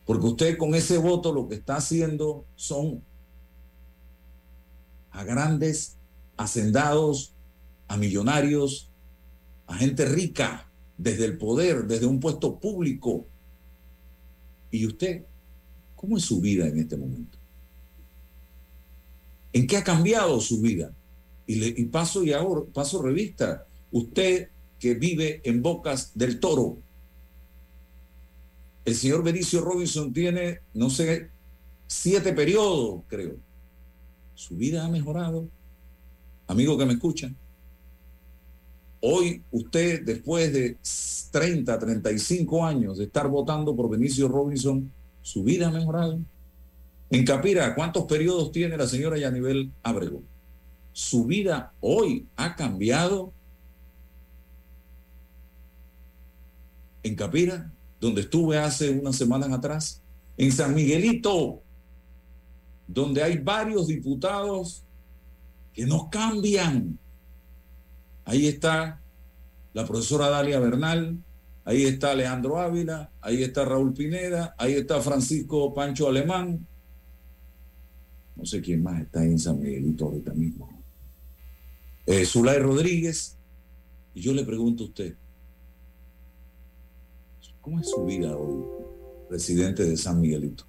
porque usted con ese voto lo que está haciendo son a grandes hacendados, a millonarios, a gente rica, desde el poder, desde un puesto público. ¿Y usted? ¿Cómo es su vida en este momento? ¿En qué ha cambiado su vida? Y, le, y paso y ahora, paso revista. Usted que vive en Bocas del Toro. El señor Benicio Robinson tiene, no sé, siete periodos, creo. Su vida ha mejorado. Amigo que me escuchan. Hoy usted, después de 30, 35 años de estar votando por Benicio Robinson, su vida ha mejorado. En Capira, ¿cuántos periodos tiene la señora Yanibel Abrego? Su vida hoy ha cambiado. En Capira, donde estuve hace unas semanas atrás. En San Miguelito, donde hay varios diputados que no cambian. Ahí está la profesora Dalia Bernal, ahí está Leandro Ávila, ahí está Raúl Pineda, ahí está Francisco Pancho Alemán. No sé quién más está en San Miguelito ahorita mismo. Eh, Rodríguez. Y yo le pregunto a usted, ¿cómo es su vida hoy, presidente de San Miguelito?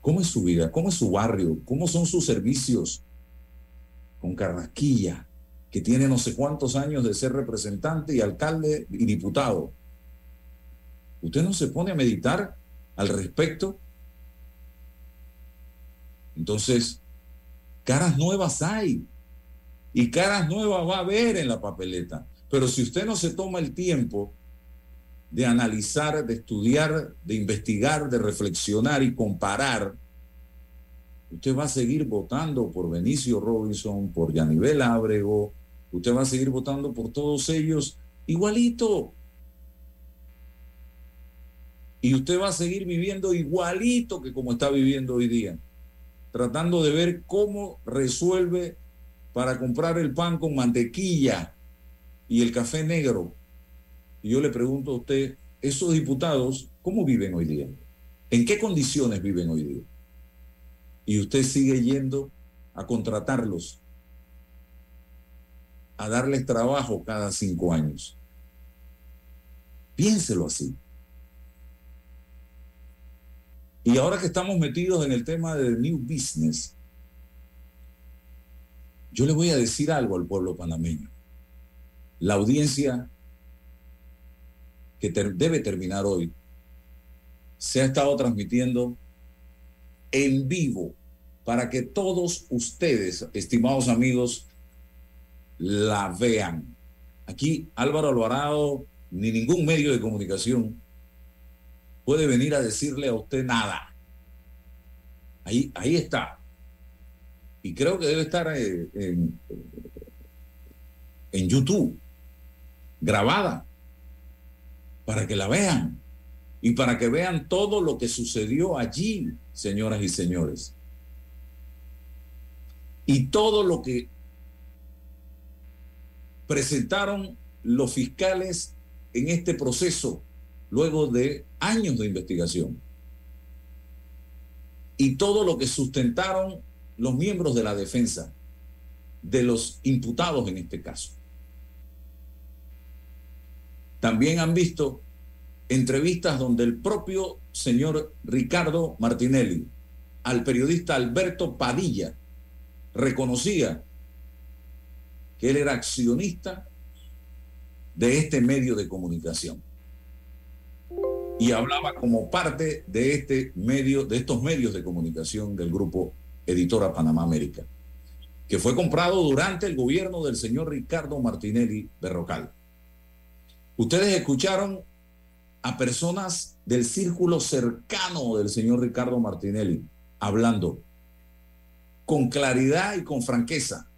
¿Cómo es su vida? ¿Cómo es su barrio? ¿Cómo son sus servicios? Con Carrasquilla, que tiene no sé cuántos años de ser representante y alcalde y diputado. ¿Usted no se pone a meditar al respecto? Entonces, caras nuevas hay y caras nuevas va a haber en la papeleta. Pero si usted no se toma el tiempo de analizar, de estudiar, de investigar, de reflexionar y comparar, usted va a seguir votando por Benicio Robinson, por Yanivel Ábrego, usted va a seguir votando por todos ellos igualito. Y usted va a seguir viviendo igualito que como está viviendo hoy día, tratando de ver cómo resuelve para comprar el pan con mantequilla y el café negro. Y yo le pregunto a usted, esos diputados, ¿cómo viven hoy día? ¿En qué condiciones viven hoy día? Y usted sigue yendo a contratarlos, a darles trabajo cada cinco años. Piénselo así. Y ahora que estamos metidos en el tema del New Business, yo le voy a decir algo al pueblo panameño. La audiencia que debe terminar hoy se ha estado transmitiendo en vivo para que todos ustedes, estimados amigos, la vean. Aquí Álvaro Alvarado ni ningún medio de comunicación puede venir a decirle a usted nada. Ahí, ahí está. Y creo que debe estar eh, en YouTube, grabada, para que la vean y para que vean todo lo que sucedió allí, señoras y señores. Y todo lo que presentaron los fiscales en este proceso luego de años de investigación. Y todo lo que sustentaron los miembros de la defensa de los imputados en este caso. También han visto entrevistas donde el propio señor Ricardo Martinelli al periodista Alberto Padilla reconocía que él era accionista de este medio de comunicación. Y hablaba como parte de este medio, de estos medios de comunicación del grupo Editora Panamá América, que fue comprado durante el gobierno del señor Ricardo Martinelli Berrocal. Ustedes escucharon a personas del círculo cercano del señor Ricardo Martinelli hablando con claridad y con franqueza,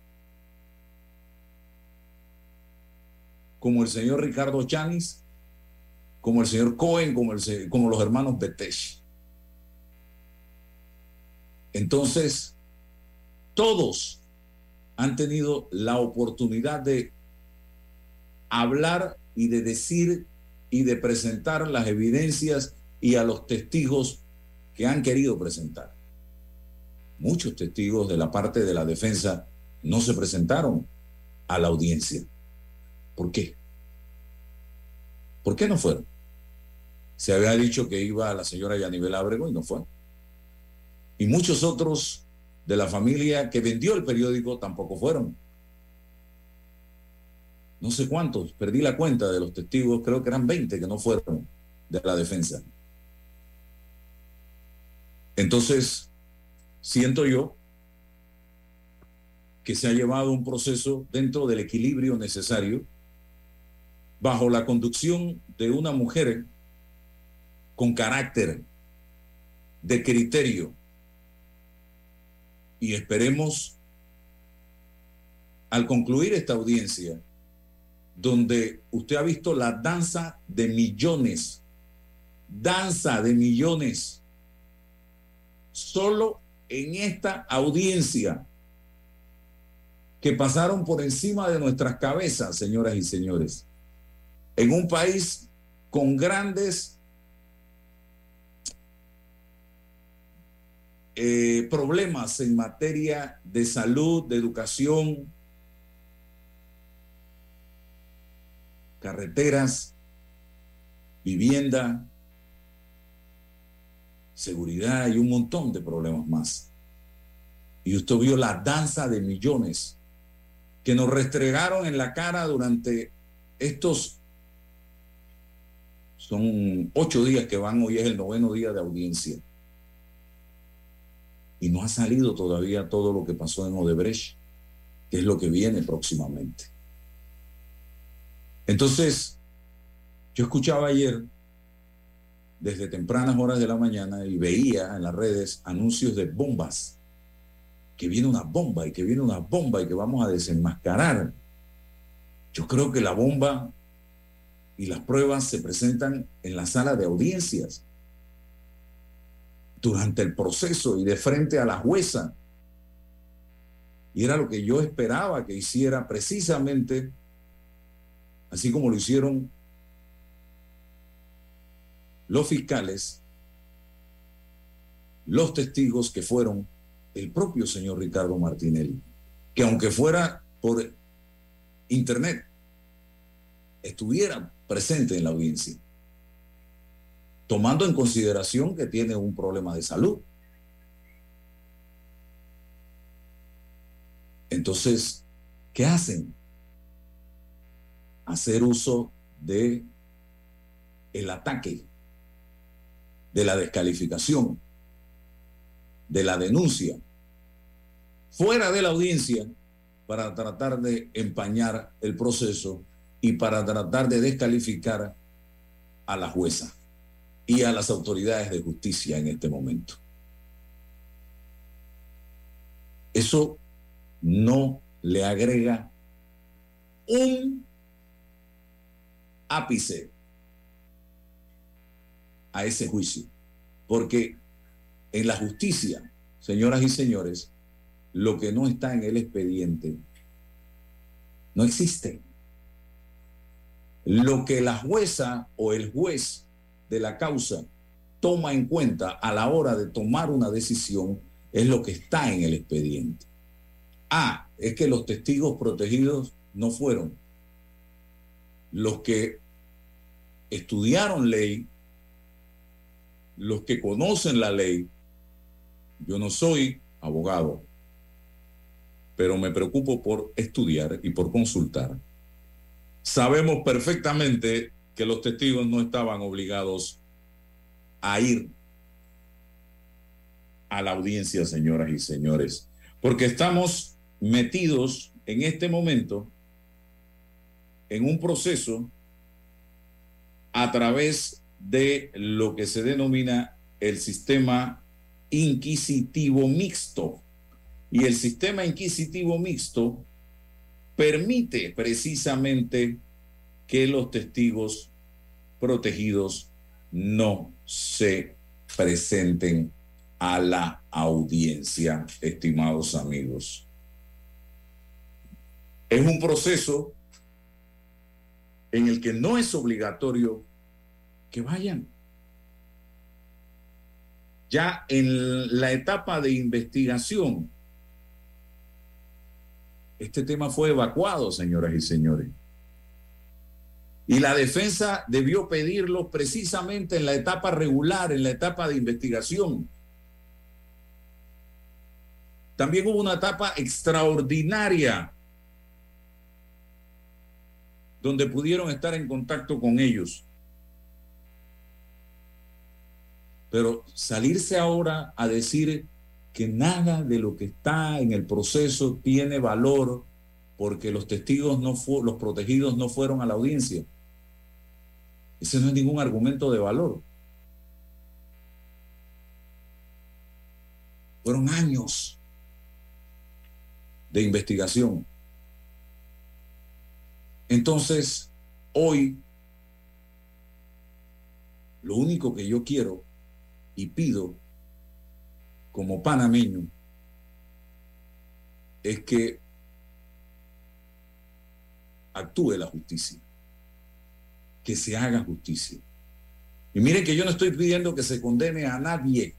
como el señor Ricardo Chanis, como el señor Cohen, como, los hermanos Betesh. Entonces, todos han tenido la oportunidad de hablar y de decir y de presentar las evidencias y a los testigos que han querido presentar. Muchos testigos de la parte de la defensa no se presentaron a la audiencia. ¿Por qué? ¿Por qué no fueron? Se había dicho que iba la señora Yanibel Ábrego y no fue. Y muchos otros de la familia que vendió el periódico tampoco fueron. No sé cuántos, perdí la cuenta de los testigos, creo que eran 20 que no fueron de la defensa. Entonces, siento yo que se ha llevado un proceso dentro del equilibrio necesario bajo la conducción de una mujer con carácter, de criterio. Y esperemos, al concluir esta audiencia, donde usted ha visto la danza de millones, danza de millones, solo en esta audiencia que pasaron por encima de nuestras cabezas, señoras y señores. En un país con grandes eh, problemas en materia de salud, de educación, carreteras, vivienda, seguridad y un montón de problemas más. Y usted vio la danza de millones que nos restregaron en la cara durante estos son ocho días que van, hoy es el noveno día de audiencia. Y no ha salido todavía todo lo que pasó en Odebrecht, que es lo que viene próximamente. Entonces, yo escuchaba ayer, desde tempranas horas de la mañana, y veía en las redes anuncios de bombas, que viene una bomba y que viene una bomba y que vamos a desenmascarar. Yo creo que la bomba y las pruebas se presentan en la sala de audiencias durante el proceso y de frente a la jueza. Y era lo que yo esperaba que hiciera precisamente, así como lo hicieron los fiscales, los testigos que fueron el propio señor Ricardo Martinelli, que aunque fuera por internet, estuviera presente en la audiencia, tomando en consideración que tiene un problema de salud. Entonces, ¿qué hacen? Hacer uso de el ataque, de la descalificación, de la denuncia, fuera de la audiencia, para tratar de empañar el proceso y para tratar de descalificar a la jueza y a las autoridades de justicia en este momento. Eso no le agrega un ápice a ese juicio, porque en la justicia, señoras y señores, lo que no está en el expediente no existe. Lo que la jueza o el juez de la causa toma en cuenta a la hora de tomar una decisión es lo que está en el expediente. Ah, es que los testigos protegidos no fueron los que estudiaron ley, los que conocen la ley. Yo no soy abogado, pero me preocupo por estudiar y por consultar. Sabemos perfectamente que los testigos no estaban obligados a ir a la audiencia, señoras y señores, porque estamos metidos en este momento en un proceso a través de lo que se denomina el sistema inquisitivo mixto. Y el sistema inquisitivo mixto permite precisamente que los testigos protegidos no se presenten a la audiencia, estimados amigos. Es un proceso en el que no es obligatorio que vayan. Ya en la etapa de investigación, este tema fue evacuado, señoras y señores. Y la defensa debió pedirlo precisamente en la etapa regular, en la etapa de investigación. También hubo una etapa extraordinaria donde pudieron estar en contacto con ellos. Pero salirse ahora a decir que nada de lo que está en el proceso tiene valor porque los testigos no los protegidos no fueron a la audiencia. Ese no es ningún argumento de valor. Fueron años de investigación. Entonces, hoy, lo único que yo quiero y pido como panameño es que actúe la justicia, que se haga justicia. Y miren que yo no estoy pidiendo que se condene a nadie,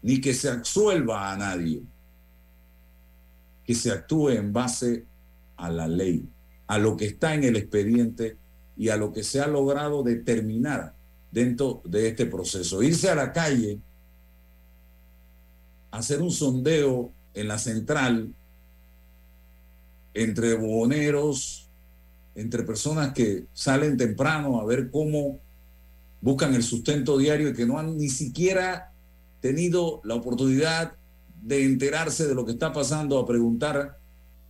ni que se absuelva a nadie, que se actúe en base a la ley, a lo que está en el expediente y a lo que se ha logrado determinar dentro de este proceso. Irse a la calle, hacer un sondeo en la central entre buhoneros, entre personas que salen temprano a ver cómo buscan el sustento diario y que no han ni siquiera tenido la oportunidad de enterarse de lo que está pasando, a preguntar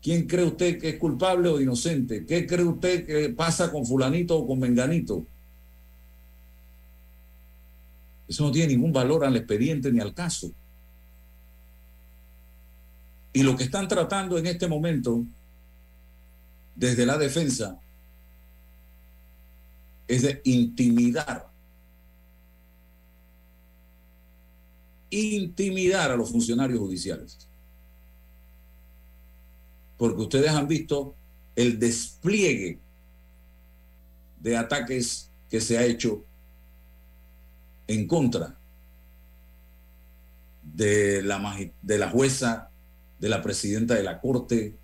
quién cree usted que es culpable o inocente, qué cree usted que pasa con fulanito o con menganito. Eso no tiene ningún valor al expediente ni al caso. Y lo que están tratando en este momento desde la defensa es de intimidar, intimidar a los funcionarios judiciales. Porque ustedes han visto el despliegue de ataques que se ha hecho en contra de la, de la jueza, de la presidenta de la Corte,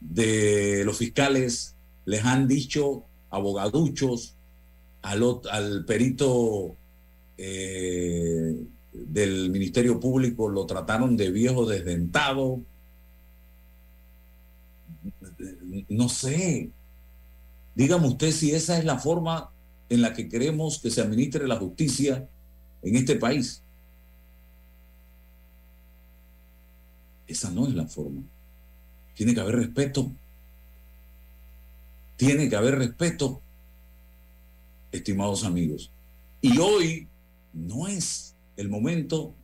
de los fiscales, les han dicho abogaduchos, al, perito eh, del Ministerio Público lo trataron de viejo desdentado. No sé. Dígame usted si esa es la forma en la que queremos que se administre la justicia en este país. Esa no es la forma. Tiene que haber respeto. Tiene que haber respeto, estimados amigos. Y hoy no es el momento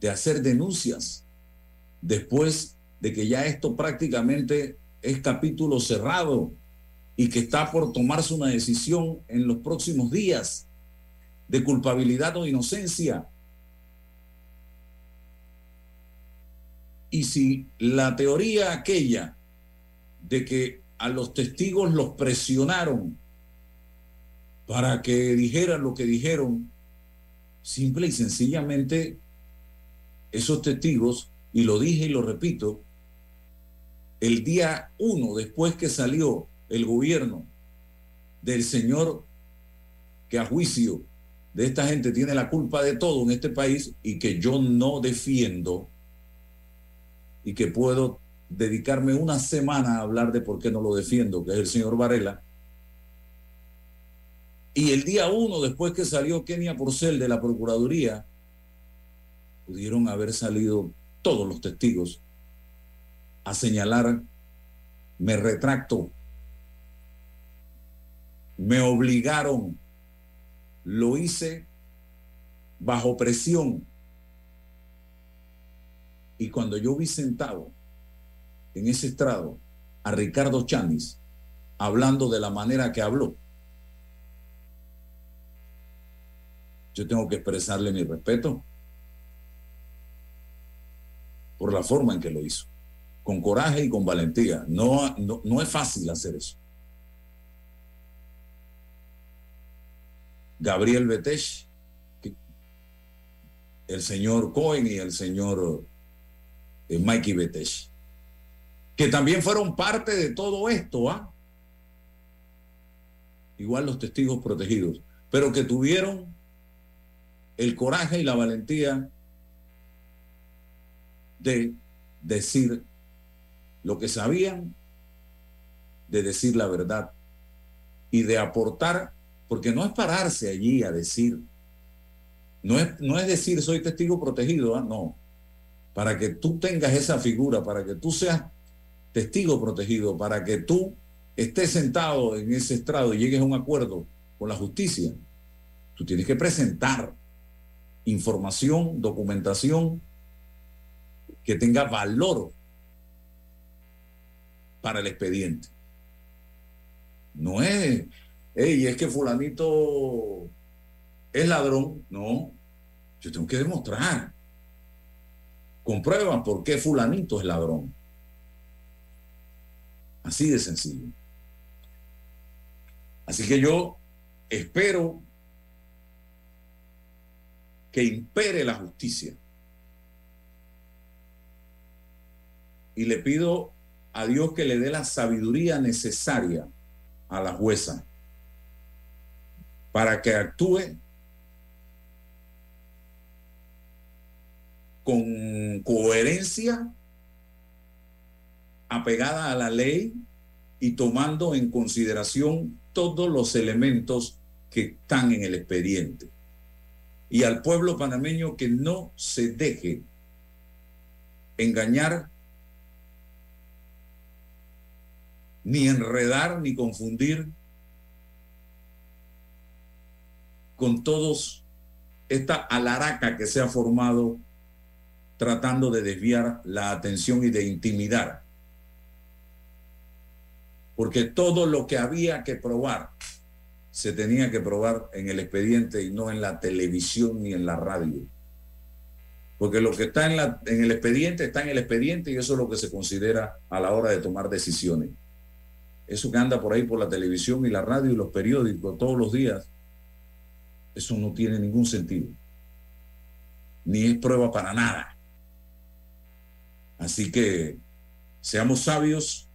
de hacer denuncias después de que ya esto prácticamente es capítulo cerrado y que está por tomarse una decisión en los próximos días de culpabilidad o inocencia. Y si la teoría aquella de que a los testigos los presionaron para que dijeran lo que dijeron, simple y sencillamente esos testigos, y lo dije y lo repito, el día uno después que salió el gobierno del señor que a juicio de esta gente tiene la culpa de todo en este país y que yo no defiendo, y que puedo dedicarme una semana a hablar de por qué no lo defiendo, que es el señor Varela. Y el día uno, después que salió Kenia Porcel de la Procuraduría, pudieron haber salido todos los testigos a señalar, me retracto, me obligaron, lo hice bajo presión. Y cuando yo vi sentado en ese estrado a Ricardo Chanis hablando de la manera que habló, yo tengo que expresarle mi respeto por la forma en que lo hizo, con coraje y con valentía. No, no, no es fácil hacer eso. Gabriel Betech, el señor Cohen y el señor eh, Mikey Betech, que también fueron parte de todo esto, ¿ah? Igual los testigos protegidos, pero que tuvieron el coraje y la valentía de decir lo que sabían, de decir la verdad y de aportar, porque no es pararse allí a decir, no es, no es decir soy testigo protegido, ¿ah? no, para que tú tengas esa figura, para que tú seas testigo protegido, para que tú estés sentado en ese estrado y llegues a un acuerdo con la justicia, tú tienes que presentar información, documentación que tenga valor para el expediente. No es, hey, es que fulanito es ladrón. No, yo tengo que demostrar con pruebas por qué fulanito es ladrón. Así de sencillo. Así que yo espero que impere la justicia. Y le pido a Dios que le dé la sabiduría necesaria a la jueza para que actúe con coherencia, apegada a la ley y tomando en consideración todos los elementos que están en el expediente. Y al pueblo panameño que no se deje engañar, ni enredar, ni confundir con todos esta alaraca que se ha formado tratando de desviar la atención y de intimidar. Porque todo lo que había que probar se tenía que probar en el expediente y no en la televisión ni en la radio. Porque lo que está en, la, en el expediente está en el expediente y eso es lo que se considera a la hora de tomar decisiones. Eso que anda por ahí por la televisión y la radio y los periódicos todos los días, eso no tiene ningún sentido. Ni es prueba para nada. Así que seamos sabios,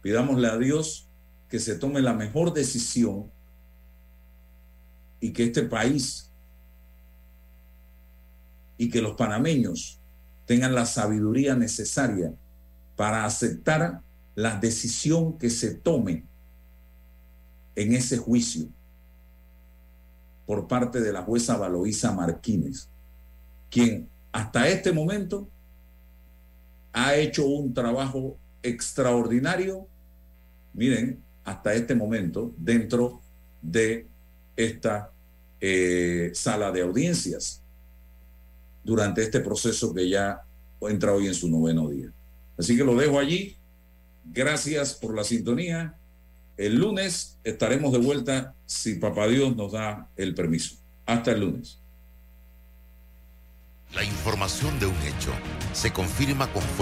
pidámosle a Dios que se tome la mejor decisión y que este país y que los panameños tengan la sabiduría necesaria para aceptar la decisión que se tome en ese juicio por parte de la jueza Valoisa Martínez, quien hasta este momento ha hecho un trabajo extraordinario, miren, hasta este momento, dentro de esta eh, sala de audiencias durante este proceso que ya entra hoy en su noveno día. Así que lo dejo allí. Gracias por la sintonía. El lunes estaremos de vuelta si Papá Dios nos da el permiso. Hasta el lunes. La información de un hecho se confirma con fuentes